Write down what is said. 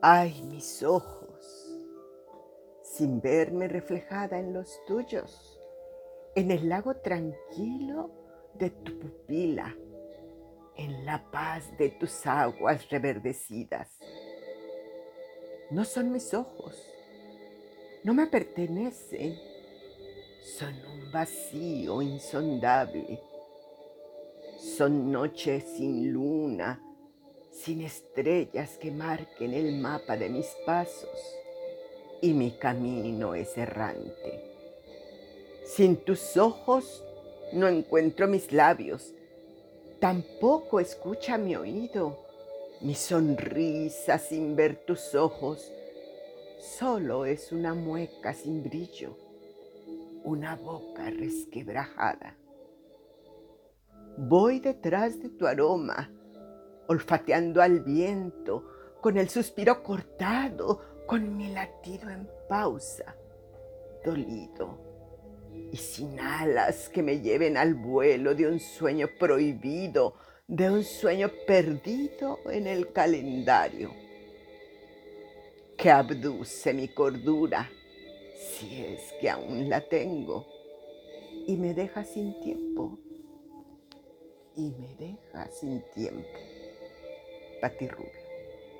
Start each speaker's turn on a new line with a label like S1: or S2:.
S1: Ay, mis ojos, sin verme reflejada en los tuyos, en el lago tranquilo de tu pupila, en la paz de tus aguas reverdecidas. No son mis ojos, no me pertenecen, son un vacío insondable, son noches sin luna, sin estrellas que marquen el mapa de mis pasos, y mi camino es errante. Sin tus ojos no encuentro mis labios, tampoco escucha mi oído, mi sonrisa sin ver tus ojos, solo es una mueca sin brillo, una boca resquebrajada. Voy detrás de tu aroma, olfateando al viento, con el suspiro cortado, con mi latido en pausa, dolido y sin alas que me lleven al vuelo de un sueño prohibido, de un sueño perdido en el calendario, que abduce mi cordura, si es que aún la tengo, y me deja sin tiempo, y me deja sin tiempo. Pati Rubio.